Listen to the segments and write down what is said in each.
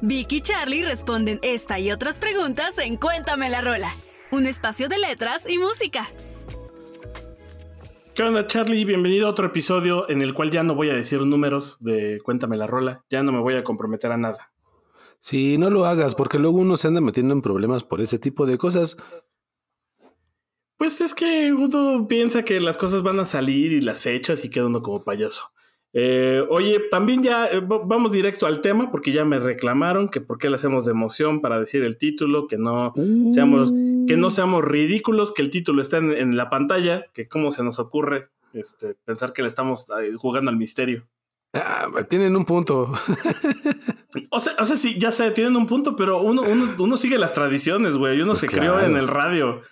Vicky y Charlie responden esta y otras preguntas en Cuéntame la Rola, un espacio de letras y música. ¿Qué onda, Charlie? Bienvenido a otro episodio en el cual ya no voy a decir números de Cuéntame la Rola, ya no me voy a comprometer a nada. Sí, no lo hagas, porque luego uno se anda metiendo en problemas por ese tipo de cosas. Pues es que uno piensa que las cosas van a salir y las fechas y queda uno como payaso. Eh, oye, también ya eh, vamos directo al tema porque ya me reclamaron que por qué le hacemos de emoción para decir el título, que no seamos, que no seamos ridículos, que el título está en, la pantalla, que cómo se nos ocurre este, pensar que le estamos eh, jugando al misterio. Ah, tienen un punto. o, sea, o sea, sí, ya sé, tienen un punto, pero uno, uno, uno sigue las tradiciones, güey. Uno pues se crió en el radio.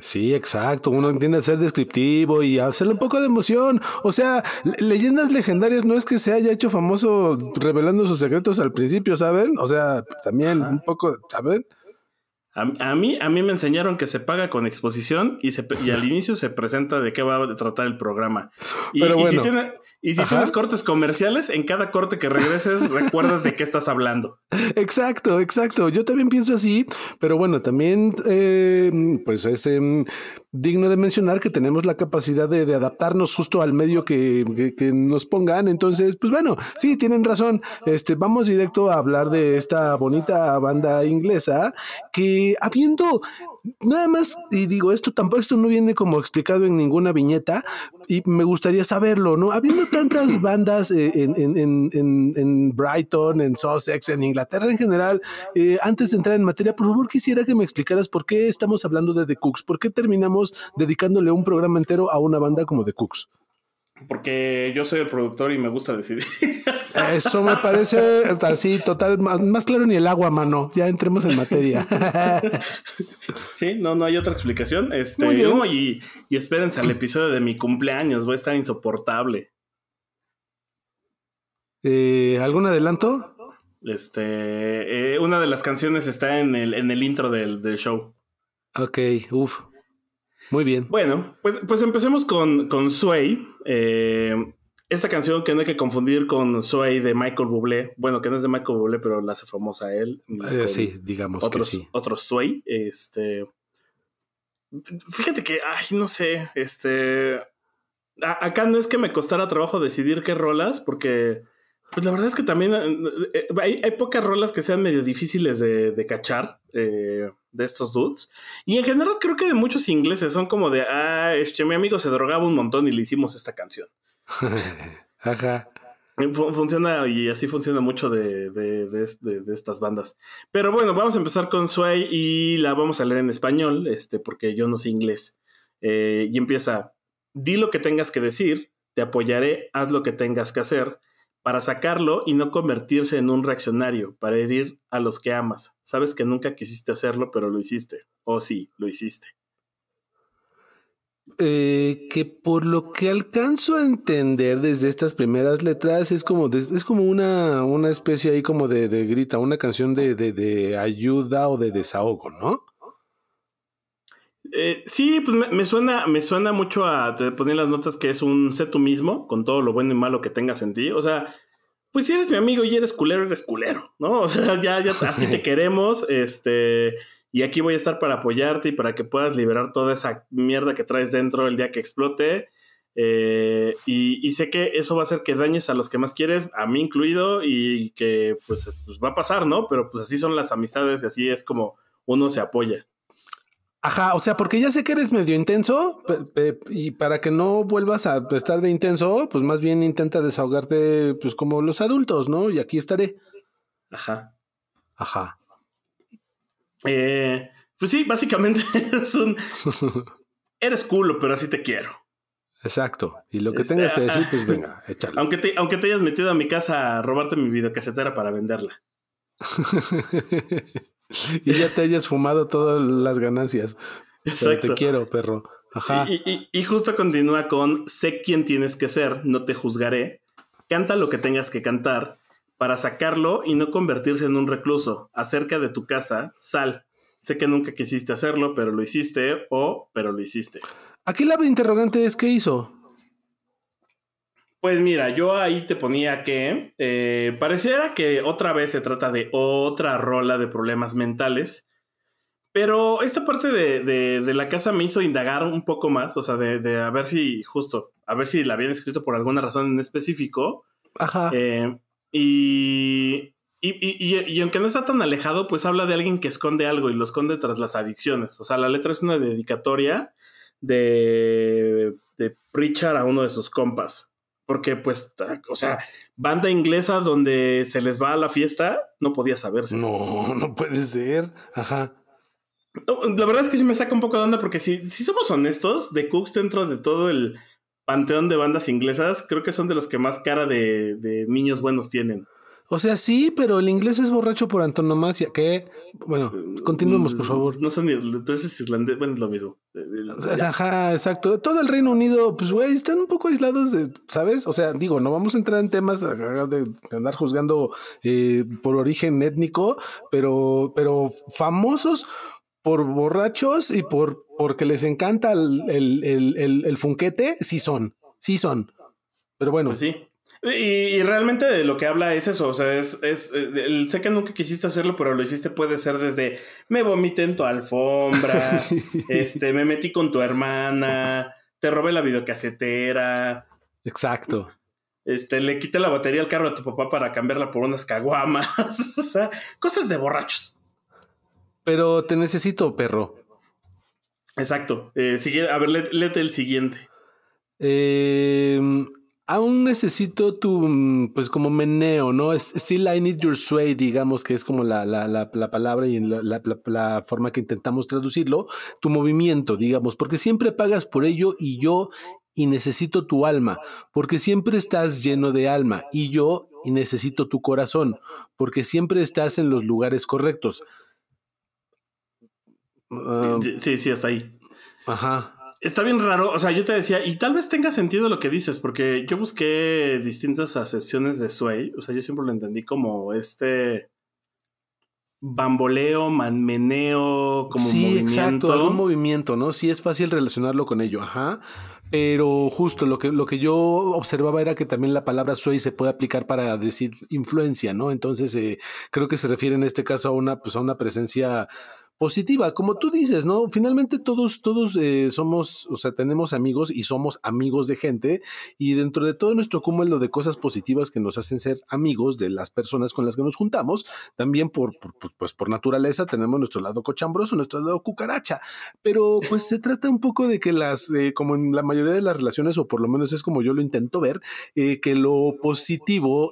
Sí, exacto. Uno entiende ser descriptivo y hacerle un poco de emoción. O sea, leyendas legendarias no es que se haya hecho famoso revelando sus secretos al principio, ¿saben? O sea, también un poco, ¿saben? A, mí, a mí me enseñaron que se paga con exposición y, se, y al inicio se presenta de qué va a tratar el programa. Y, si, tiene, y si tienes cortes comerciales, en cada corte que regreses recuerdas de qué estás hablando. Exacto, exacto. Yo también pienso así, pero bueno, también eh, pues es em, digno de mencionar que tenemos la capacidad de, adaptarnos justo al medio que, que, nos pongan. Entonces, pues bueno, sí, tienen razón. Este, vamos directo a hablar de esta bonita banda inglesa que habiendo nada más, y digo, esto tampoco, esto no viene como explicado en ninguna viñeta, y me gustaría saberlo, ¿no? Habiendo tantas bandas eh, en, Brighton, en Sussex, en Inglaterra en general, eh, antes de entrar en materia, por favor quisiera que me explicaras por qué estamos hablando de The Cooks, por qué terminamos dedicándole un programa entero a una banda como The Cooks. Porque yo soy el productor y me gusta decidir. Eso me parece así, total, más, claro ni el agua, mano. Ya entremos en materia. Sí, no, no hay otra explicación. Este, y, y espérense al episodio de mi cumpleaños, va a estar insoportable. Eh, ¿Algún adelanto? Este, eh, una de las canciones está en el, en el intro del, del show. Ok, uff. Muy bien. Bueno, pues, pues empecemos con, con Sway. Eh, esta canción que no hay que confundir con Sway de Michael Bublé. Bueno, que no es de Michael Bublé, pero la hace famosa a él. Eh, sí, digamos otros, que sí. Otros Sway. Este. Fíjate que, ay, no sé, este. acá no es que me costara trabajo decidir qué rolas, porque. Pues la verdad es que también eh, hay, pocas rolas que sean medio difíciles de, de cachar. Eh, de estos dudes. Y en general creo que de muchos ingleses son como de, ah, este, mi amigo se drogaba un montón y le hicimos esta canción. Ajá. funciona y así funciona mucho de, de, estas bandas. Pero bueno, vamos a empezar con Sway y la vamos a leer en español, este, porque yo no sé inglés. Eh, y empieza, di lo que tengas que decir, te apoyaré, haz lo que tengas que hacer, para sacarlo y no convertirse en un reaccionario, para herir a los que amas. Sabes que nunca quisiste hacerlo, pero lo hiciste. O oh, sí, lo hiciste. Eh, que por lo que alcanzo a entender desde estas primeras letras es como, es como una, una especie ahí como de, grita, una canción de, de, ayuda o de desahogo, ¿no? Eh, sí, pues me, suena, me suena mucho a te poner las notas que es un sé tú mismo, con todo lo bueno y malo que tengas en ti. O sea, pues si eres mi amigo y eres culero, eres culero, ¿no? O sea, ya, ya así te queremos, este, y aquí voy a estar para apoyarte y para que puedas liberar toda esa mierda que traes dentro el día que explote. Eh, y, sé que eso va a hacer que dañes a los que más quieres, a mí incluido, y que pues, pues va a pasar, ¿no? Pero pues así son las amistades y así es como uno se apoya. Ajá, o sea, porque ya sé que eres medio intenso y para que no vuelvas a estar de intenso, pues más bien intenta desahogarte pues como los adultos, ¿no? Y aquí estaré. Ajá. Ajá. Eh, pues sí, básicamente es un... Eres culo, pero así te quiero. Exacto. Y lo que este, tengas que decir, pues venga, échalo. Aunque te, aunque te hayas metido a mi casa a robarte mi videocasetera para venderla. y ya te hayas fumado todas las ganancias. Exacto. te quiero, perro. Ajá. Y, justo continúa con sé quién tienes que ser, no te juzgaré. Canta lo que tengas que cantar para sacarlo y no convertirse en un recluso. Acerca de tu casa, sal. Sé que nunca quisiste hacerlo, pero lo hiciste o pero lo hiciste. Aquí la interrogante es ¿qué hizo? Pues mira, yo ahí te ponía que eh, pareciera que otra vez se trata de otra rola de problemas mentales, pero esta parte de, la casa me hizo indagar un poco más, o sea, de, a ver si, justo, a ver si la habían escrito por alguna razón en específico. Ajá. Eh, y, y, aunque no está tan alejado, pues habla de alguien que esconde algo y lo esconde tras las adicciones. O sea, la letra es una dedicatoria de, de Pritchard a uno de sus compas. Porque, pues, o sea, banda inglesa donde se les va a la fiesta, no podía saberse. No, no puede ser. Ajá. La verdad es que sí me saca un poco de onda porque si, si somos honestos, The Cooks dentro de todo el panteón de bandas inglesas, creo que son de los que más cara de, de niños buenos tienen. O sea, sí, pero el inglés es borracho por antonomasia. ¿Qué? Bueno, continuemos, por favor. No sé ni, entonces es irlandés, bueno, es lo mismo. Ajá, exacto. Todo el Reino Unido, pues, güey, están un poco aislados de, ¿sabes? O sea, digo, no vamos a entrar en temas de andar juzgando eh, por origen étnico, pero, pero famosos por borrachos y por porque les encanta el, el, el, el funquete, sí son, sí son. Pero bueno. Pues sí. Y, realmente de lo que habla es eso, o sea, es, es el, sé que nunca quisiste hacerlo, pero lo hiciste puede ser desde me vomité en tu alfombra, este, me metí con tu hermana, te robé la videocasetera. Exacto. Este, le quité la batería al carro de tu papá para cambiarla por unas caguamas. o sea, cosas de borrachos. Pero te necesito, perro. Exacto. Eh, a ver, léete el siguiente. Eh, aún necesito tu, mm, pues como meneo, ¿no? Still I need your sway, digamos que es como la, la, la, palabra y la, la, forma que intentamos traducirlo, tu movimiento, digamos, porque siempre pagas por ello y yo y necesito tu alma, porque siempre estás lleno de alma y yo y necesito tu corazón, porque siempre estás en los lugares correctos. sí, sí, hasta ahí. Ajá está bien raro. O sea, yo te decía, y tal vez tenga sentido lo que dices, porque yo busqué distintas acepciones de Sway. O sea, yo siempre lo entendí como este bamboleo, manmeneo, como sí, movimiento. exacto, algún movimiento, ¿no? Sí es fácil relacionarlo con ello, ajá. Pero justo lo que, lo que yo observaba era que también la palabra sway se puede aplicar para decir influencia, ¿no? Entonces eh, creo que se refiere en este caso a una, pues, a una presencia positiva, como tú dices, ¿no? Finalmente todos, todos eh, somos, o sea, tenemos amigos y somos amigos de gente y dentro de todo nuestro cúmulo de cosas positivas que nos hacen ser amigos de las personas con las que nos juntamos, también por, pues por naturaleza tenemos nuestro lado cochambroso, nuestro lado cucaracha, pero pues se trata un poco de que las, eh, como en la mayoría de las relaciones, o por lo menos es como yo lo intento ver, eh, que lo positivo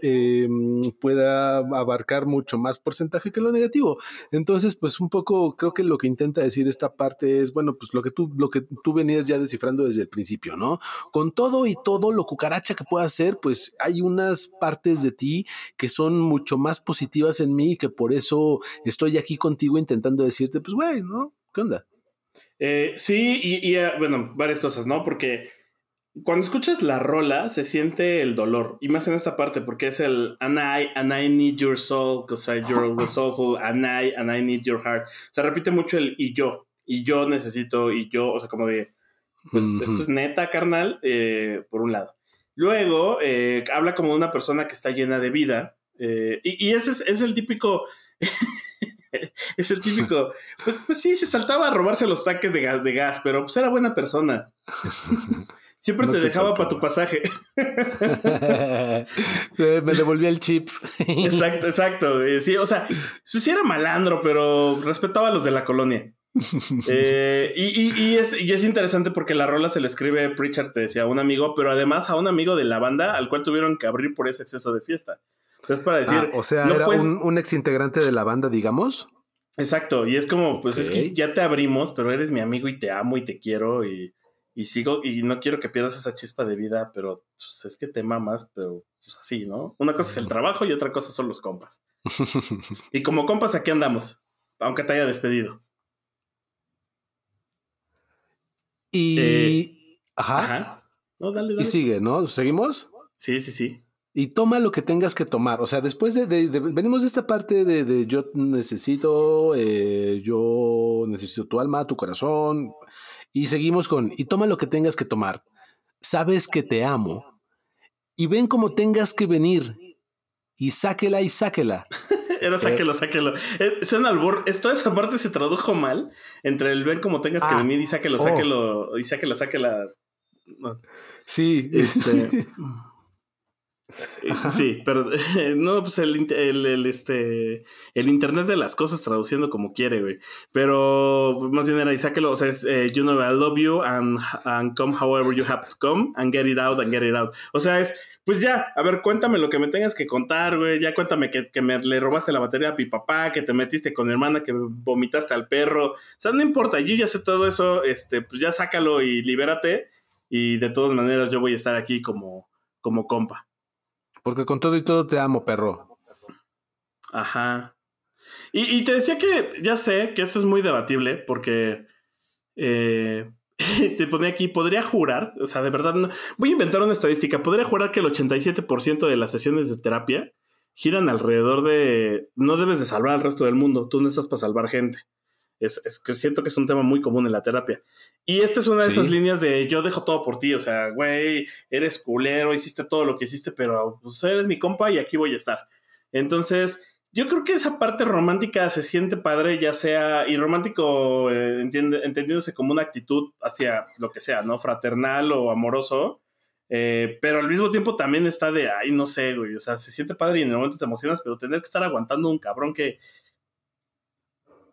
pueda abarcar mucho más porcentaje que lo negativo. Entonces, pues un poco creo que lo que intenta decir esta parte es, bueno, pues lo que tú, lo que tú venías ya descifrando desde el principio, ¿no? Con todo y todo lo cucaracha que pueda ser, pues hay unas partes de ti que son mucho más positivas en mí y que por eso estoy aquí contigo intentando decirte, pues, güey, ¿no? ¿Qué onda? Eh, sí, y, y, eh, bueno, varias cosas, ¿no? Porque cuando escuchas la rola se siente el dolor y más en esta parte porque es el and I, and I need your soul because you're soulful and I, and I need your heart. Se repite mucho el y yo, y yo necesito, y yo, o sea, como de, pues esto es neta, carnal, eh, por un lado. Luego eh, habla como de una persona que está llena de vida eh, y, ese es, el típico... es el típico. Pues, pues sí, se saltaba a robarse los tanques de gas, de gas, pero pues era buena persona. Siempre te, dejaba para tu pasaje. Me devolvía el chip. exacto, exacto. Sí, o sea, sí era malandro, pero respetaba a los de la colonia. Eh, y, es, interesante porque la rola se le escribe Pritchard, te decía, a un amigo, pero además a un amigo de la banda al cual tuvieron que abrir por ese exceso de fiesta. Entonces, para decir. Ah, o sea, era un, un ex integrante de la banda, digamos. Exacto, y es como, pues es que ya te abrimos, pero eres mi amigo y te amo y te quiero y y sigo, y no quiero que pierdas esa chispa de vida, pero pues, es que te mamas, pero pues así, ¿no? Una cosa es el trabajo y otra cosa son los compas. y como compas, aquí andamos. aunque te haya despedido. Y. Eh, ajá. Ajá. No, dale, dale. Y sigue, ¿no? ¿Seguimos? Sí, sí, sí. Y toma lo que tengas que tomar. O sea, después de, de- de- venimos de esta parte de, de yo necesito, eh, yo necesito tu alma, tu corazón. Y seguimos con, y toma lo que tengas que tomar. Sabes que te amo. Y ven como tengas que venir. Y sáquela y sáquela. Era sáquelo, sáquelo. Eh, albur. Es- Toda esa parte se tradujo mal entre el ven como tengas que Ah. venir y sáquelo, Oh. sáquelo, y sáquela, sáquela. No. Sí, Este. Eh, Sí, pero no, pues el, el, el, este, el internet de las cosas traduciendo como quiere, güey. Pero más bien era y sáquelo, o sea, es eh, you know I love you and, and come however you have to come and get it out and get it out. O sea, es, pues ya, a ver, cuéntame lo que me tengas que contar, güey. Ya cuéntame que, que me le robaste la batería a mi papá, que te metiste con mi hermana, que vomitaste al perro. O sea, no importa, yo ya sé todo eso, este, pues ya sácalo y libérate. Y de todas maneras yo voy a estar aquí como, como compa. Porque con todo y todo te amo, perro. Ajá. Y, te decía que ya sé que esto es muy debatible porque eh, te ponía aquí, podría jurar, o sea, de verdad, no- voy a inventar una estadística, podría jurar que el 87% de las sesiones de terapia giran alrededor de, no debes de salvar al resto del mundo, tú no estás para salvar gente. Es, es que siento que es un tema muy común en la terapia. Y esta es una de Sí. esas líneas de yo dejo todo por ti, o sea, güey, eres culero, hiciste todo lo que hiciste, pero pues eres mi compa y aquí voy a estar. Entonces, yo creo que esa parte romántica se siente padre, ya sea, y romántico eh, entiende- entendiéndose como una actitud hacia lo que sea, ¿no? Fraternal o amoroso, eh, pero al mismo tiempo también está de, ay, no sé, güey, o sea, se siente padre y en el momento te emocionas, pero tener que estar aguantando un cabrón que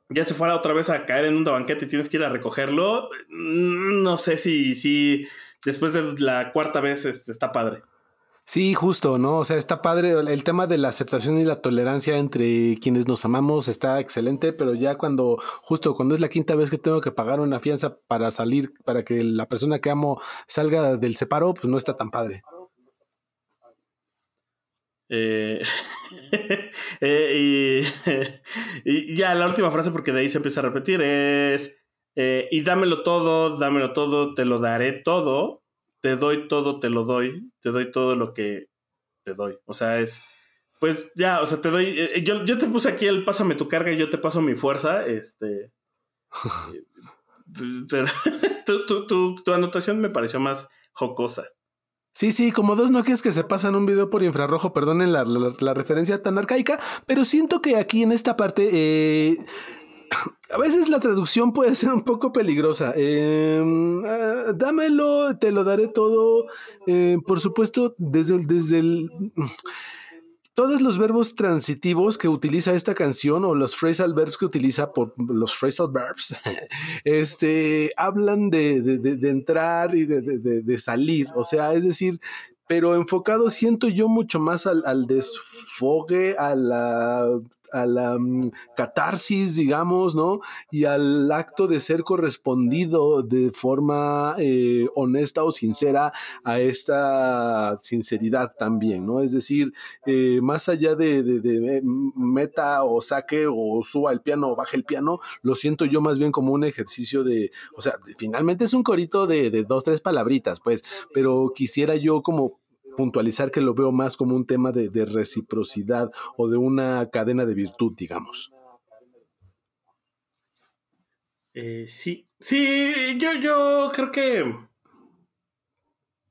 ya se fuera otra vez a caer en un banquete y tienes que ir a recogerlo, mm, no sé si, si después de la cuarta vez este, está padre. Sí, justo, ¿no? O sea, está padre. El el tema de la aceptación y la tolerancia entre quienes nos amamos está excelente, pero ya cuando, justo cuando es la quinta vez que tengo que pagar una fianza para salir, para que la persona que amo salga del separo, pues no está tan padre. Eh, eh, y, y ya la última frase, porque de ahí se empieza a repetir, es, eh, y dámelo todo, dámelo todo, te lo daré todo, te doy todo, te lo doy, te doy todo lo que te doy. O sea, es, pues ya, o sea, te doy, eh, yo, yo te puse aquí el pásame tu carga y yo te paso mi fuerza, este... pero tu, tu, tu, tu anotación me pareció más jocosa. Sí, sí, como dos Nokias que se pasan un video por infrarrojo, perdonen la, referencia tan arcaica, pero siento que aquí en esta parte, eh, a veces la traducción puede ser un poco peligrosa. Eh, ah, dámelo, te lo daré todo. Eh, por supuesto, desde el... Todos los verbos transitivos que utiliza esta canción o los phrasal verbs que utiliza por los phrasal verbs, este, hablan de, de- de- de entrar y de, salir. O sea, es decir, pero enfocado siento yo mucho más al, al desfogue, a la, a la mm, catarsis, digamos, ¿no? Y al acto de ser correspondido de forma eh, honesta o sincera a esta sinceridad también, ¿no? Es decir, eh, más allá de, de- de, eh, meta o saque o suba el piano o baje el piano, lo siento yo más bien como un ejercicio de, o sea, finalmente es un corito de, de dos, tres palabritas, pues, pero quisiera yo como puntualizar que lo veo más como un tema de, reciprocidad o de una cadena de virtud, digamos. Eh, sí, sí, yo, yo creo que.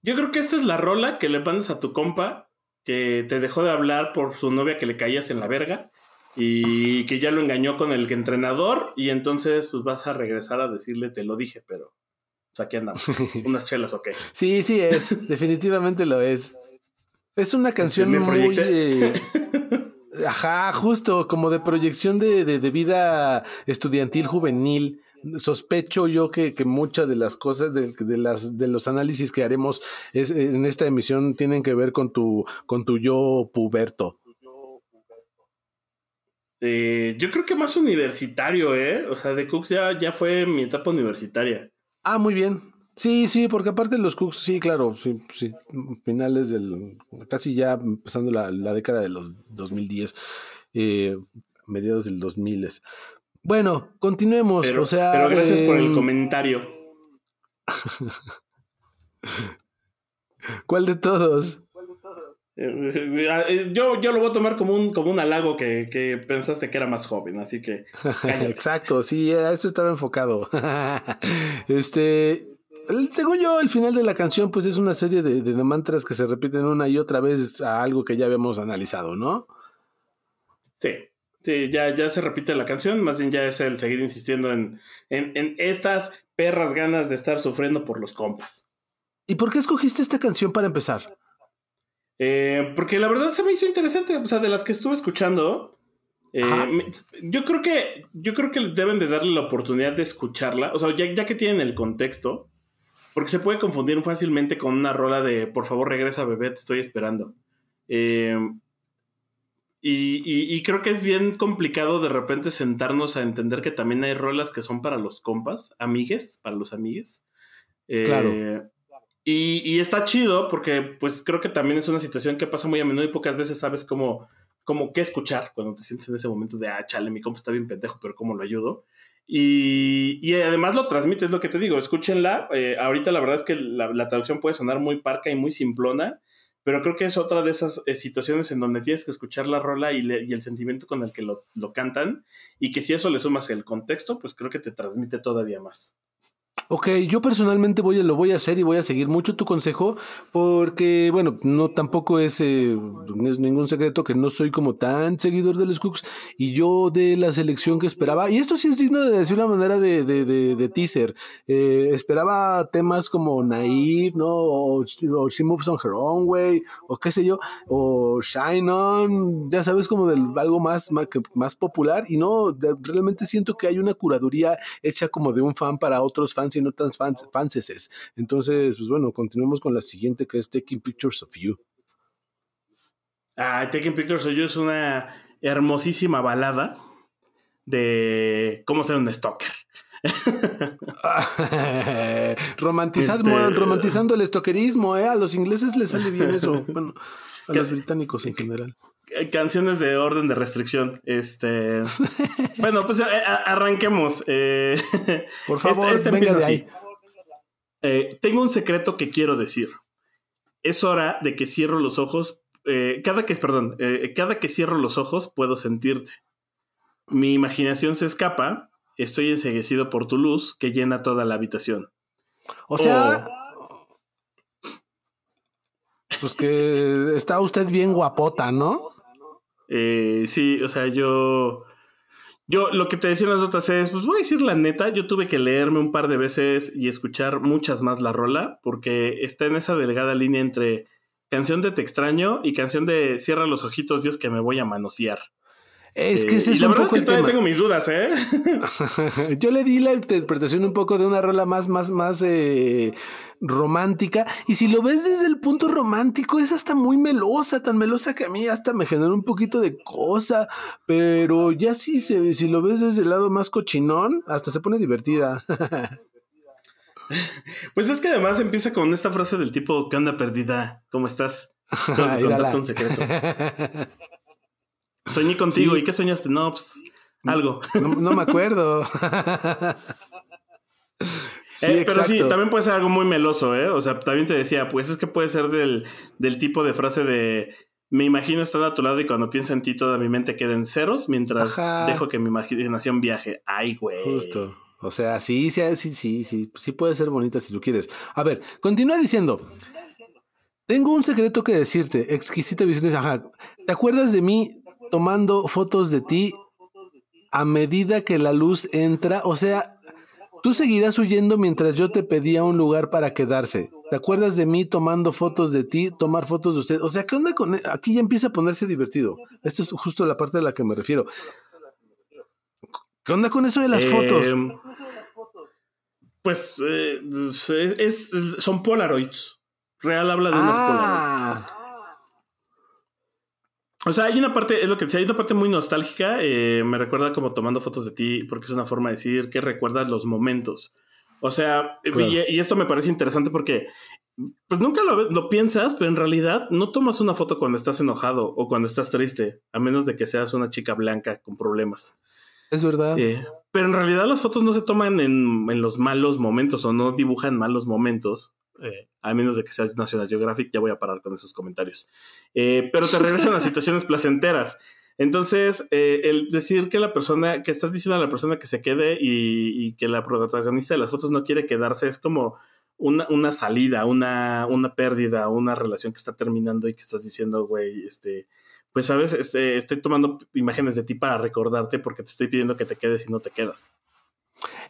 Yo creo que esta es la rola que le mandas a tu compa que te dejó de hablar por su novia que le caías en la verga y que ya lo engañó con el entrenador y entonces pues vas a regresar a decirle te lo dije, pero pues aquí andamos, unas chelas, ok. Sí, sí es, definitivamente lo es. Es una canción muy... eh, ajá, justo, como de proyección de, de- de vida estudiantil juvenil. Sospecho yo que, que muchas de las cosas, de, de las, de los análisis que haremos es, en esta emisión tienen que ver con tu, con tu yo puberto. Eh, yo creo que más universitario, ¿eh? O sea, de Cooks ya, ya fue mi etapa universitaria. Ah, muy bien. Sí, sí, porque aparte los Cooks, sí, claro, sí, sí, finales del, casi ya empezando la, la década de los 2010, eh, mediados del 2000. Bueno, continuemos. Pero, o sea, pero gracias por el em, comentario. ¿Cuál de todos? Eh, Yo, yo lo voy a tomar como un, como un halago que, que pensaste que era más joven, así que cállate. Exacto, sí, a eso estaba enfocado. este, tengo yo el final de la canción, pues es una serie de, de mantras que se repiten una y otra vez a algo que ya habíamos analizado, ¿no? Sí, sí, ya, ya se repite la canción, más bien ya es el seguir insistiendo en, en, en estas perras ganas de estar sufriendo por los compas. ¿Y por qué escogiste esta canción para empezar? Eh, porque la verdad se me hizo interesante, o sea, de las que estuve escuchando, eh, me- yo creo que yo creo que deben de darle la oportunidad de escucharla, o sea, ya, ya que tienen el contexto, porque se puede confundir fácilmente con una rola de por favor regresa bebé, te estoy esperando. Eh, y, y- y creo que es bien complicado de repente sentarnos a entender que también hay rolas que son para los compas, amigues, para los amigues. Eh, Claro. Y, está chido porque pues creo que también es una situación que pasa muy a menudo y pocas veces sabes cómo, cómo qué escuchar cuando te sientes en ese momento de, ah, chale, mi compa está bien pendejo, pero cómo lo ayudo. Y, y además lo transmite, es lo que te digo, escúchenla. Eh, ahorita la verdad es que la, traducción puede sonar muy parca y muy simplona, pero creo que es otra de esas eh, situaciones en donde tienes que escuchar la rola y el sentimiento con el que lo, lo cantan y que si eso le sumas el contexto, pues creo que te transmite todavía más. Ok, yo personalmente voy a, lo voy a hacer y voy a seguir mucho tu consejo porque, bueno, no tampoco es, eh, es ningún secreto que no soy como tan seguidor de los Cooks y yo de la selección que esperaba, y esto sí es digno de decir una manera de, de, de- de teaser, eh, esperaba temas como Naive, ¿no? O, o She Moves on Her Own Way, o qué sé yo, o Shine On, ya sabes, como del algo más, más, más popular. Y no, de- realmente siento que hay una curaduría hecha como de un fan para otros fans y no tan fans, fanses. Entonces, pues bueno, continuemos con la siguiente que es Taking Pictures of You. Ah, Taking Pictures of You es una hermosísima balada de cómo ser un stalker. Romantizando, Este- romantizando el estoquerismo, ¿eh? A los ingleses les sale bien eso. Bueno, a los británicos en general. Eh, Canciones de orden de restricción. Este. bueno, pues eh, arranquemos. Eh, Por favor, este, este venga de ahí. Eh, tengo un secreto que quiero decir. Es hora de que cierro los ojos. eh, cada que, perdón, cada que cierro los ojos puedo sentirte. Mi imaginación se escapa. Estoy enseguecido por tu luz que llena toda la habitación. O sea, Oh. pues que está usted bien guapota, ¿no? Eh, sí, o sea, yo. Yo lo que te decía en las notas es, pues voy a decir la neta, yo tuve que leerme un par de veces y escuchar muchas más la rola, porque está en esa delgada línea entre canción de Te extraño y canción de Cierra los ojitos, Dios, que me voy a manosear. Es que Eh, ese y es la un verdad poco es que todavía tema. tengo mis dudas, ¿eh? Yo le di la interpretación un poco de una rola más, más, más eh, romántica. Y si lo ves desde el punto romántico, es hasta muy melosa, tan melosa que a mí hasta me genera un poquito de cosa. Pero ya si, se, si lo ves desde el lado más cochinón, hasta se pone divertida. Pues es que además empieza con esta frase del tipo, ¿qué onda perdida? ¿Cómo estás? Tengo que contarte un secreto. Soñé contigo, Sí. ¿y qué soñaste? No, pues algo. No, no me acuerdo. sí, Eh, pero sí, también puede ser algo muy meloso, ¿eh? O sea, también te decía, pues es que puede ser del, del tipo de frase de me imagino estar a tu lado y cuando pienso en ti toda mi mente queda en ceros mientras Ajá. dejo que mi imaginación viaje. Ay, güey. Justo. O sea, sí, sí, sí, sí, sí, sí puede ser bonita si lo quieres. A ver, continúa diciendo. Tengo un secreto que decirte, exquisita visión. Ajá. ¿Te acuerdas de mí tomando fotos de ti a medida que la luz entra? O sea, tú seguirás huyendo mientras yo te pedía un lugar para quedarse. ¿Te acuerdas de mí tomando fotos de ti, tomar fotos de usted? O sea, ¿qué onda con e- Aquí ya empieza a ponerse divertido. Esto es justo la parte a la que me refiero. ¿Qué onda con eso de las Eh, fotos? Pues eh, es- es- son Polaroids. Real habla de unas Polaroids. O sea, hay una parte, es lo que decía, hay una parte muy nostálgica. eh, me recuerda como tomando fotos de ti, porque es una forma de decir que recuerdas los momentos. O sea, y- esto me parece interesante porque, pues nunca lo, lo piensas, pero en realidad no tomas una foto cuando estás enojado o cuando estás triste, a menos de que seas una chica blanca con problemas. Es verdad. Eh, pero en realidad las fotos no se toman en, en los malos momentos o no dibujan malos momentos. Eh, a menos de que sea National Geographic, ya voy a parar con esos comentarios. Eh, pero te regresan a situaciones placenteras. Entonces, eh, el decir que la persona, que estás diciendo a la persona que se quede y, y que la protagonista de las fotos no quiere quedarse, es como una, una salida, una, una pérdida, una relación que está terminando y que estás diciendo, güey, este, pues sabes, este, estoy tomando imágenes de ti para recordarte porque te estoy pidiendo que te quedes y no te quedas.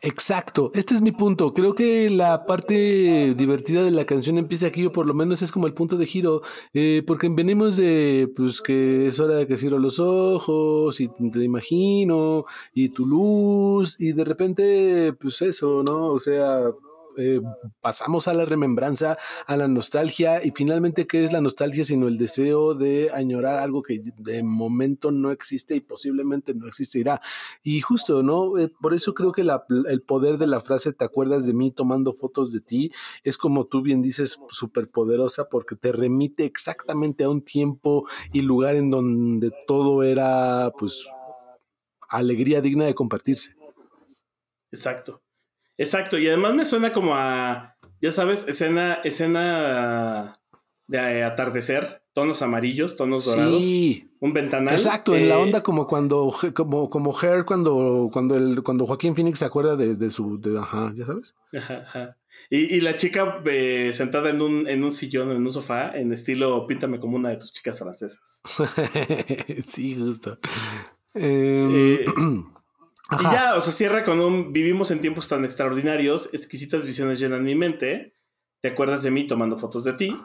Exacto, este es mi punto. Creo que la parte divertida de la canción empieza aquí, o por lo menos es como el punto de giro, eh, porque venimos de pues que es hora de que cierro los ojos y te imagino y tu luz, y de repente, pues eso, ¿no? O sea, eh, pasamos a la remembranza, a la nostalgia y finalmente, ¿qué es la nostalgia sino el deseo de añorar algo que de momento no existe y posiblemente no existirá? Y justo, ¿no? Eh, por eso creo que el poder de la frase, ¿te acuerdas de mí tomando fotos de ti? Es como tú bien dices, súper poderosa porque te remite exactamente a un tiempo y lugar en donde todo era, pues, alegría digna de compartirse. Exacto. Exacto, y además me suena como a, ya sabes, escena, escena de atardecer, tonos amarillos, tonos dorados, Sí, un ventanal. exacto, en la eh, onda como cuando, como, como Hair, cuando, cuando, el, cuando Joaquín Phoenix se acuerda de, de su, de, ajá, ya sabes. Ajá, ajá. Y, y la chica eh, sentada en un, en un sillón, en un sofá, en estilo píntame como una de tus chicas francesas. sí, justo. Em, Y ya, o sea, cierra con un vivimos en tiempos tan extraordinarios, exquisitas visiones llenan mi mente, te acuerdas de mí tomando fotos de ti.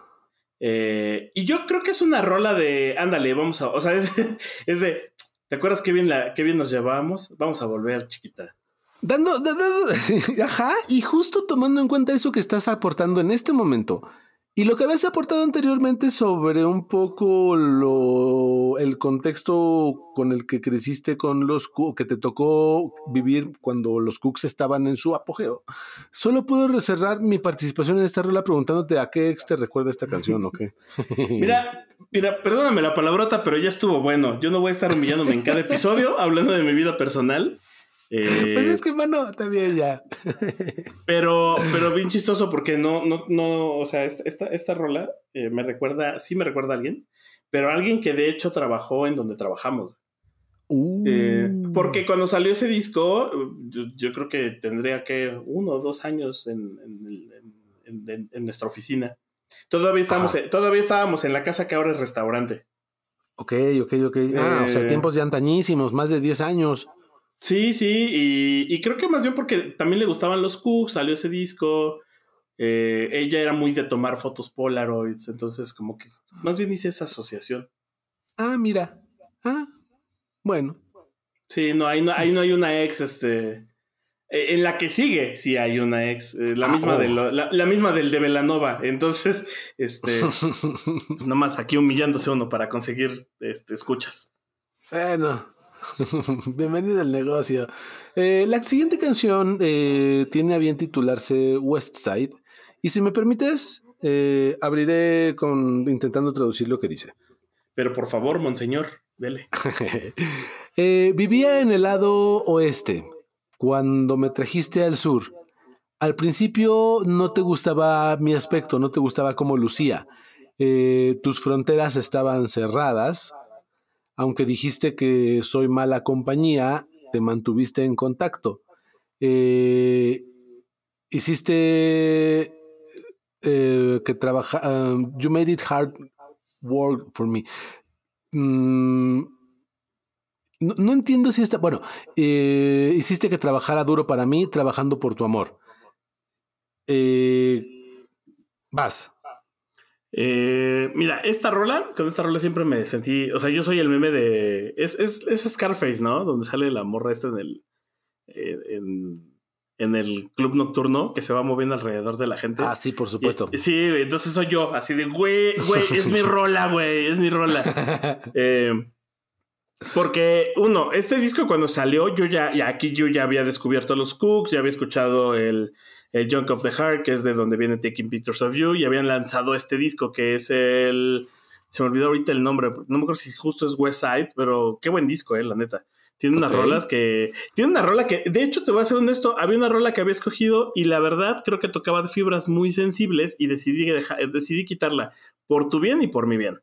Eh, y yo creo que es una rola de, ándale, vamos a, o sea, es, es de, ¿te acuerdas qué bien, la, qué bien nos llevábamos? Vamos a volver, chiquita. Dando, da- da- ajá, y justo tomando en cuenta eso que estás aportando en este momento y lo que habías aportado anteriormente sobre un poco lo, el contexto con el que creciste con los que te tocó vivir cuando los Cooks estaban en su apogeo, solo puedo cerrar mi participación en esta rola preguntándote a qué ex te recuerda esta canción o qué. Mira, mira, perdóname la palabrota, pero ya estuvo bueno. Yo no voy a estar humillándome en cada episodio hablando de mi vida personal. Eh, Pues es que, mano, bien ya. Pero, pero bien chistoso porque no, no, no, o sea, esta, esta, esta rola eh, me recuerda, sí me recuerda a alguien, pero a alguien que de hecho trabajó en donde trabajamos. Eh, Uh. porque cuando salió ese disco, yo, yo creo que tendría que uno o dos años en, en, nuestra oficina. Todavía estábamos, Ajá. todavía estábamos en la casa que ahora es restaurante. Ok, ok, ok. Ah, o sea, Eh, tiempos de antañísimos, más de 10 años. Sí, sí, y, y creo que más bien porque también le gustaban los Cooks, salió ese disco. eh, ella era muy de tomar fotos Polaroids, entonces como que más bien hice esa asociación. Ah, mira. Ah, bueno. Sí, no, ahí no, ahí no hay una ex, este. eh, En la que sigue, sí hay una ex, eh, la Ah, misma oh. de lo- la, la misma del de Velanova. Entonces, este, nomás aquí humillándose uno para conseguir este, escuchas. bueno. Bienvenido al negocio. Eh, la siguiente canción eh, tiene a bien titularse West Side. Y si me permites, eh, abriré con intentando traducir lo que dice. Pero por favor, monseñor, dele. Vivía en el lado oeste cuando me trajiste al sur. Al principio no te gustaba mi aspecto, no te gustaba cómo lucía. Tus fronteras estaban cerradas. Aunque dijiste que soy mala compañía, te mantuviste en contacto. Eh, hiciste eh, que trabaja. um, you made it hard work for me. Mm, no, entiendo si está. Bueno, eh, hiciste que trabajara duro para mí, trabajando por tu amor. Vas. Eh, mira, esta rola, con esta rola siempre me sentí, o sea, yo soy el meme de, es, es, es Scarface, ¿no? Donde sale la morra esta en el, en, en el club nocturno que se va moviendo alrededor de la gente. Ah, sí, por supuesto. Y- sí, entonces soy yo, así de, güey, güey, es mi rola, güey, es mi rola. Eh, porque, uno, este disco cuando salió, yo ya, y aquí yo ya había descubierto los Cooks, ya había escuchado el, el Junk of the Heart, que es de donde viene Taking Pictures of You, y habían lanzado este disco que es el. Se me olvidó ahorita el nombre, no me acuerdo si justo es West Side, pero qué buen disco, eh, la neta. Tiene unas rolas que. Tiene una rola que. De hecho, te voy a ser honesto. Había una rola que había escogido y la verdad creo que tocaba fibras muy sensibles y decidí, deja- eh, decidí quitarla. Por tu bien y por mi bien.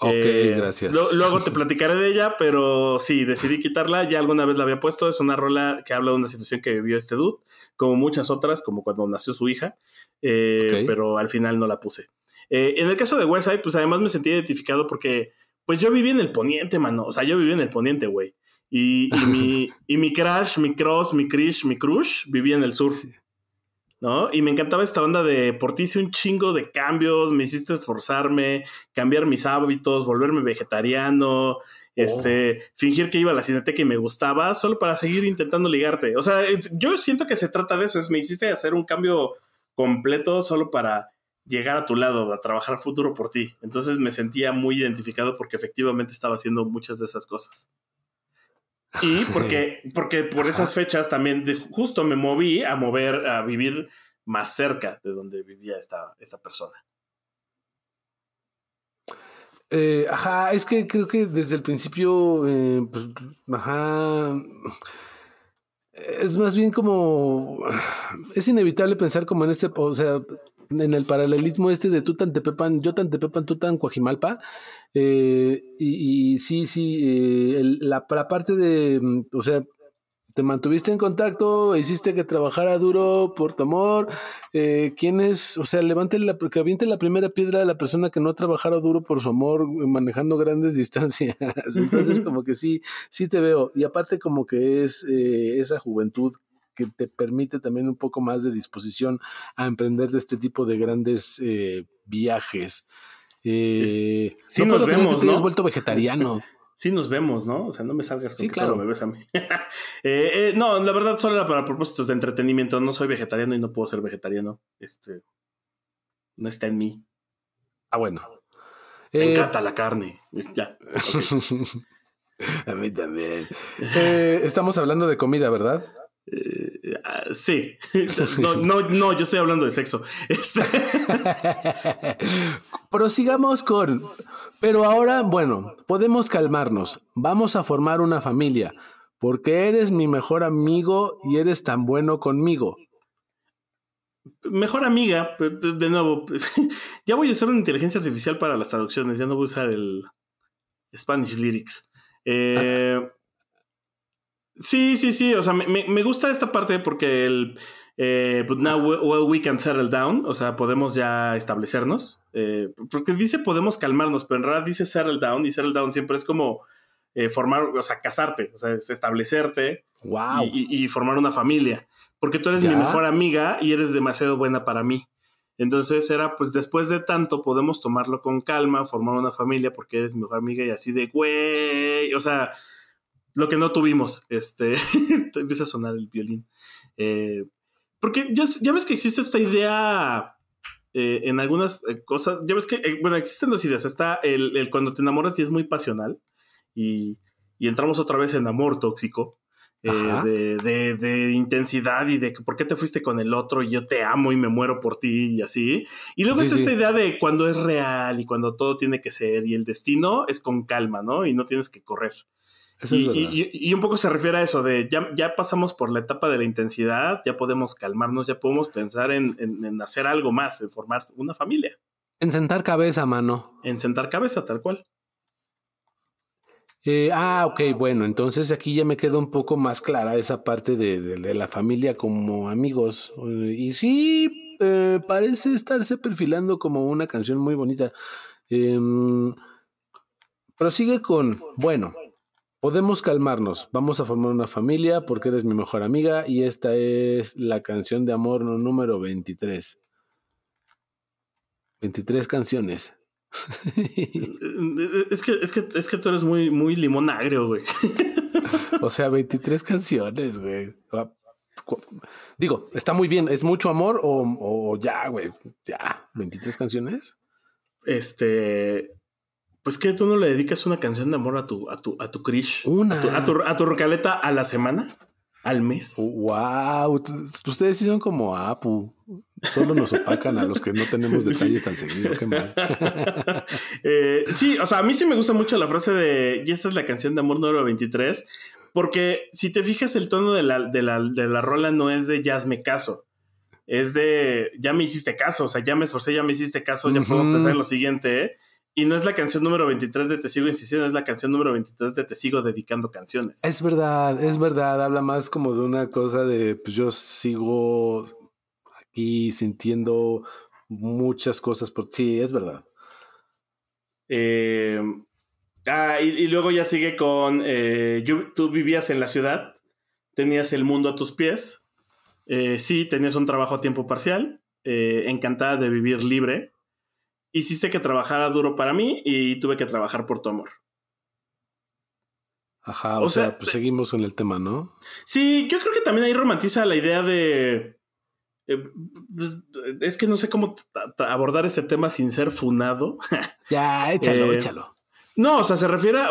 Ok, Eh, gracias. lo- luego te platicaré de ella, pero sí, decidí quitarla. Ya alguna vez la había puesto. Es una rola que habla de una situación que vivió este dude, como muchas otras, como cuando nació su hija, eh, pero al final no la puse. Eh, en el caso de Westside, pues además me sentí identificado porque, pues yo viví en el poniente, mano. O sea, yo viví en el poniente, güey. Y, y mi, y mi crush, mi cross, mi crish, mi crush vivía en el sur. Sí. ¿No? Y me encantaba esta onda de por ti hice un chingo de cambios, me hiciste esforzarme, cambiar mis hábitos, volverme vegetariano, este, fingir que iba a la cineteca y me gustaba, solo para seguir intentando ligarte. O sea, eh, yo siento que se trata de eso, es me hiciste hacer un cambio completo solo para llegar a tu lado, a trabajar futuro por ti. Entonces me sentía muy identificado porque efectivamente estaba haciendo muchas de esas cosas. Y porque, porque por esas fechas también de- justo me moví a mover, a vivir más cerca de donde vivía esta, esta persona. Eh, ajá, es que creo que desde el principio, eh, pues, ajá, es más bien como, es inevitable pensar como en este, o sea, en el paralelismo este de tú tan tepepan, yo tan tepepan, tú tan cuajimalpa, eh, y, y sí, sí, eh, el- la, la parte de, mm, o sea, te mantuviste en contacto, hiciste que trabajara duro por tu amor. Eh, ¿Quién es? O sea, levante la, que aviente la primera piedra a la persona que no ha trabajado duro por su amor, eh, manejando grandes distancias. Entonces, como que sí, sí te veo. Y aparte, como que es eh, esa juventud que te permite también un poco más de disposición a emprender de este tipo de grandes eh, viajes. Eh, sí no nos vemos, te ¿no? vuelto vegetariano. Sí nos vemos, ¿no? O sea, no me salgas con Sí, que claro. solo me ves a mí. Eh, eh, no, la verdad solo era para propósitos de entretenimiento. No soy vegetariano y no puedo ser vegetariano. Este, no está en mí. Ah, bueno. Me Eh, encanta la carne. Ya. A mí también. Eh, estamos hablando de comida, ¿verdad? Ah, sí. No, no, no, yo estoy hablando de sexo. Este, Prosigamos con. Pero ahora, bueno, podemos calmarnos. Vamos a formar una familia. Porque eres mi mejor amigo y eres tan bueno conmigo. mejor amiga, de nuevo, ya voy a usar una inteligencia artificial para las traducciones, ya no voy a usar el Spanish Lyrics. Eh, sí, sí, sí, o sea, me, me- gusta esta parte porque el... eh, but now we, well, we can settle down, o sea, podemos ya establecernos, eh, porque dice podemos calmarnos, pero en realidad dice settle down y settle down siempre es como eh, formar, o sea, casarte, o sea, es establecerte, ¡Wow! y, y- y formar una familia. Porque tú eres Ya. mi mejor amiga y eres demasiado buena para mí. Entonces era, pues después de tanto, podemos tomarlo con calma, formar una familia porque eres mi mejor amiga y así de, güey, o sea, lo que no tuvimos, este, te empieza a sonar el violín. Eh, porque ya, ya ves que existe esta idea eh, en algunas eh, cosas, ya ves que, eh, bueno, existen dos ideas, está el, el cuando te enamoras y es muy pasional y, y entramos otra vez en amor tóxico. eh, de, de- de intensidad y de que por qué te fuiste con el otro y yo te amo y me muero por ti y así. Y luego Sí, está sí. esta idea de cuando es real y cuando todo tiene que ser y el destino es con calma, ¿no? Y no tienes que correr. Eso Y, es verdad. y- y- y un poco se refiere a eso de ya, ya pasamos por la etapa de la intensidad, ya podemos calmarnos, ya podemos pensar en, en- en hacer algo más, en formar una familia, En sentar cabeza, mano. en sentar cabeza tal cual. Eh, ah, ok, bueno, entonces aquí ya me queda un poco más clara esa parte de, de- de la familia como amigos. Eh, y sí, eh, parece estarse perfilando como una canción muy bonita. Em, prosigue con, bueno, podemos calmarnos, vamos a formar una familia porque eres mi mejor amiga y esta es la canción de amor número 23. 23 canciones. Es que, es que, es que tú eres muy, muy limón agrio, güey. O sea, 23 canciones, güey. Ah, Digo, está muy bien. ¿Es mucho amor o, o ya, güey? Ya, 23 canciones. Este. Pues que tú no le dedicas una canción de amor a tu, a tu, a tu Krish. Una. A tu, a tu, a tu rocaleta a la semana, al mes. Wow, ustedes sí son como Apu. Solo nos opacan a los que no tenemos detalles tan seguido. Qué mal. Eh, sí, o sea, a mí sí me gusta mucho la frase de y esta es la canción de amor número 23, Porque si te fijas, el tono de la, de la, de la rola no es de jazz me caso. Es de ya me hiciste caso, o sea, ya me esforcé, ya me hiciste caso, ya podemos pensar en lo siguiente, ¿eh? Y no es la canción número 23 de Te sigo insistiendo, es la canción número 23 de Te sigo dedicando canciones. Es verdad, es verdad, habla más como de una cosa de, pues yo sigo aquí sintiendo muchas cosas por sí, es verdad. Eh, ah, y, luego ya sigue con, eh, tú vivías en la ciudad, tenías el mundo a tus pies, eh, sí, tenías un trabajo a tiempo parcial, encantada de vivir libre, hiciste que trabajara duro para mí y tuve que trabajar por tu amor. Ajá, o, sea, pues seguimos con el tema, ¿no? Sí, yo creo que también ahí romantiza la idea de... Pues, es que no sé cómo abordar este tema sin ser funado. Ya, échalo, échalo. No, o sea, se refiere a,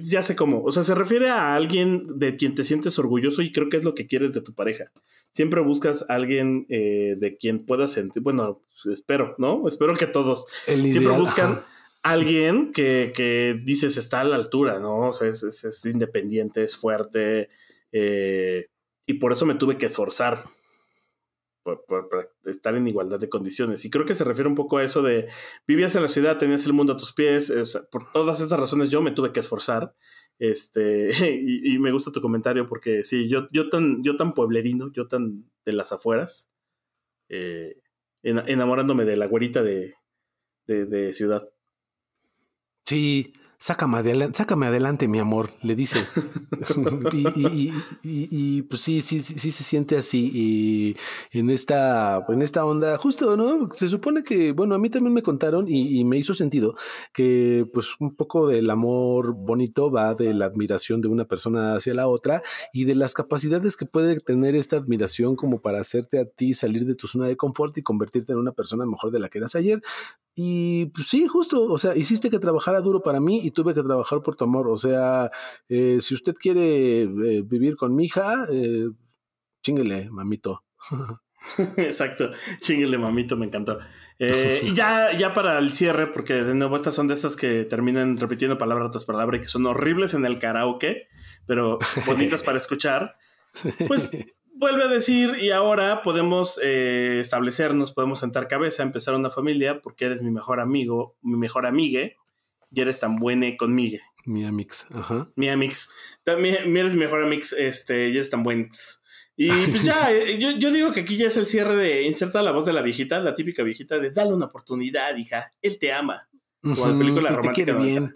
ya sé cómo, o sea, se refiere a alguien de quien te sientes orgulloso y creo que es lo que quieres de tu pareja. Siempre buscas a alguien eh, de quien puedas sentir, bueno, espero, ¿no? Espero que todos siempre buscan alguien que, que, dices está a la altura, ¿no? O sea, es, es, independiente, es fuerte, eh, y por eso me tuve que esforzar por, estar en igualdad de condiciones. Y creo que se refiere un poco a eso de vivías en la ciudad, tenías el mundo a tus pies. por todas estas razones yo me tuve que esforzar. Este, y, me gusta tu comentario porque sí, yo, yo, tan, yo tan pueblerino, yo tan de las afueras, eh, enamorándome de la güerita de, de, de ciudad. Sí, sácame adelante, sácame adelante, mi amor, le dice. y, pues sí, sí, sí, se siente así. Y en esta, en esta onda, justo, ¿no? Se supone que, bueno, a mí también me contaron y, me hizo sentido que pues un poco del amor bonito va de la admiración de una persona hacia la otra y de las capacidades que puede tener esta admiración como para hacerte a ti salir de tu zona de confort y convertirte en una persona mejor de la que eras ayer. Y pues sí, justo, o sea, hiciste que trabajara duro para mí y tuve que trabajar por tu amor. O sea, eh, si usted quiere eh, vivir con mi hija, eh, mamito. Exacto, chinguele, mamito, me encantó. y ya, ya para el cierre, porque de nuevo estas son de estas que terminan repitiendo palabra tras palabra y que son horribles en el karaoke, pero bonitas para escuchar. Pues vuelve a decir, y ahora podemos eh, establecernos, podemos sentar cabeza, empezar una familia, porque eres mi mejor amigo, mi mejor amigue, y eres tan buena conmigo. Mi amix, ajá. Mi amix. También eres mi mejor amix, este, y eres tan buen. Y pues ya, eh, yo, digo que aquí ya es el cierre de inserta la voz de la viejita, la típica viejita de dale una oportunidad, hija, él te ama. Como la película romántica. bien.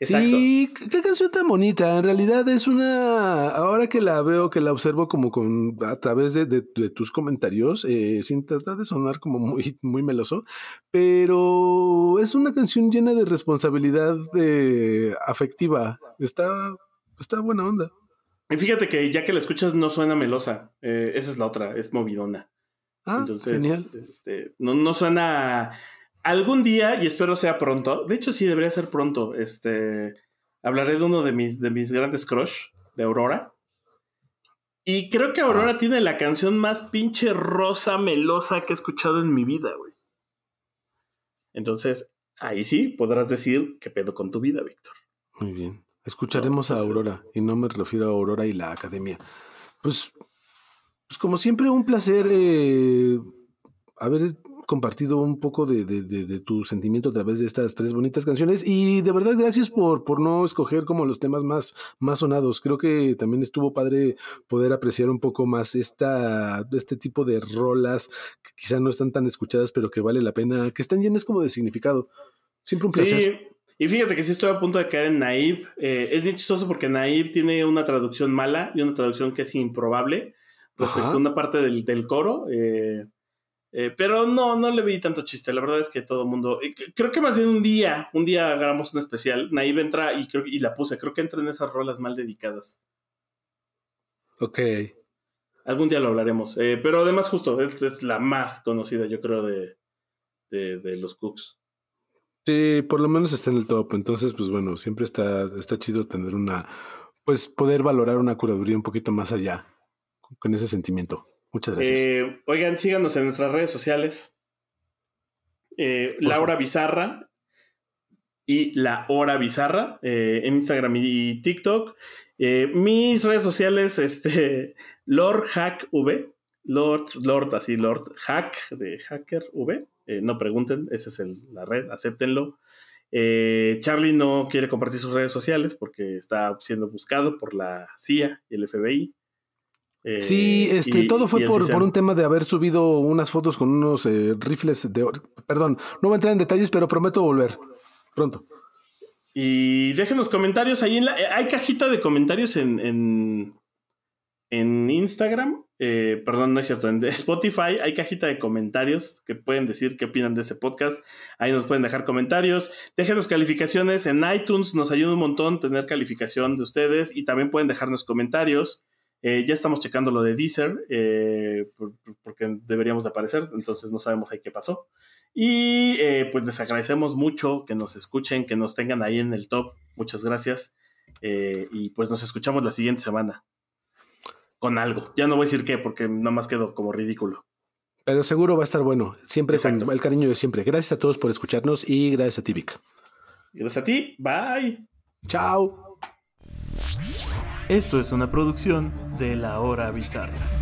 Sí, qué canción tan bonita. En realidad es una. Ahora que la veo, que la observo como con a través de, tus comentarios, eh, sin tratar de sonar como muy, muy meloso, pero es una canción llena de responsabilidad eh, afectiva. Está, está buena onda. Y fíjate que ya que la escuchas no suena melosa. Eh, esa es la otra, es movidona. Ah, Entonces, genial. Este, no, no suena algún día, y espero sea pronto, de hecho sí debería ser pronto, este, hablaré de uno de mis, de mis grandes crush, de Aurora. Y creo que Aurora ah. tiene la canción más pinche rosa melosa que he escuchado en mi vida, güey. Entonces, ahí sí podrás decir qué pedo con tu vida, Víctor. Muy bien. Escucharemos a pues, Aurora, y no me refiero a Aurora y la academia. Pues, pues como siempre, un placer eh, haber compartido un poco de, tu sentimiento a través de estas tres bonitas canciones y de verdad gracias por, por no escoger como los temas más, más sonados. Creo que también estuvo padre poder apreciar un poco más esta, este tipo de rolas que quizá no están tan escuchadas pero que vale la pena, que están llenas como de significado. Siempre un placer. Sí. Y fíjate que sí estoy a punto de caer en Naive. Eh, es bien chistoso porque Naive tiene una traducción mala y una traducción que es improbable respecto a una parte del, del coro. Eh, eh, pero no, no le vi tanto chiste. La verdad es que todo el mundo. Creo que más bien un día, un día hagamos un especial. Naive entra y, creo, y la puse. Creo que entra en esas rolas mal dedicadas. Ok. Algún día lo hablaremos. Eh, pero además, justo, es, la más conocida, yo creo, de, de, los Cooks. Sí, por lo menos está en el top. Entonces, pues bueno, siempre está, está chido tener una. Pues poder valorar una curaduría un poquito más allá con ese sentimiento. Muchas gracias. Eh, oigan, síganos en nuestras redes sociales. Eh, Laura Bizarra y La Hora Bizarra en Instagram y TikTok. mis redes sociales, este, Lord Hack V, Lord, Lord, así, Lord Hack de Hacker V. no pregunten, esa es la red, acéptenlo. Eh, Charlie no quiere compartir sus redes sociales porque está siendo buscado por la CIA y el FBI. Eh, sí, este, todo fue por, un tema de haber subido unas fotos con unos eh, rifles de... Perdón, no voy a entrar en detalles, pero prometo volver pronto. Y déjenos comentarios ahí en la... Hay cajita de comentarios en, en Instagram, eh, perdón, no es cierto, en Spotify hay cajita de comentarios que pueden decir qué opinan de este podcast. Ahí nos pueden dejar comentarios. Déjenos calificaciones en iTunes, nos ayuda un montón tener calificación de ustedes y también pueden dejarnos comentarios. Eh, ya estamos checando lo de Deezer, eh, porque deberíamos de aparecer, entonces no sabemos ahí qué pasó. Y pues les agradecemos mucho que nos escuchen, que nos tengan ahí en el top. Muchas gracias. y pues nos escuchamos la siguiente semana con algo. Ya no voy a decir qué, porque nada más quedó como ridículo. Pero seguro va a estar bueno. Siempre con el cariño de siempre. Gracias a todos por escucharnos y gracias a ti, Vic. Gracias a ti. Bye. Chao. Esto es una producción de La Hora Bizarra.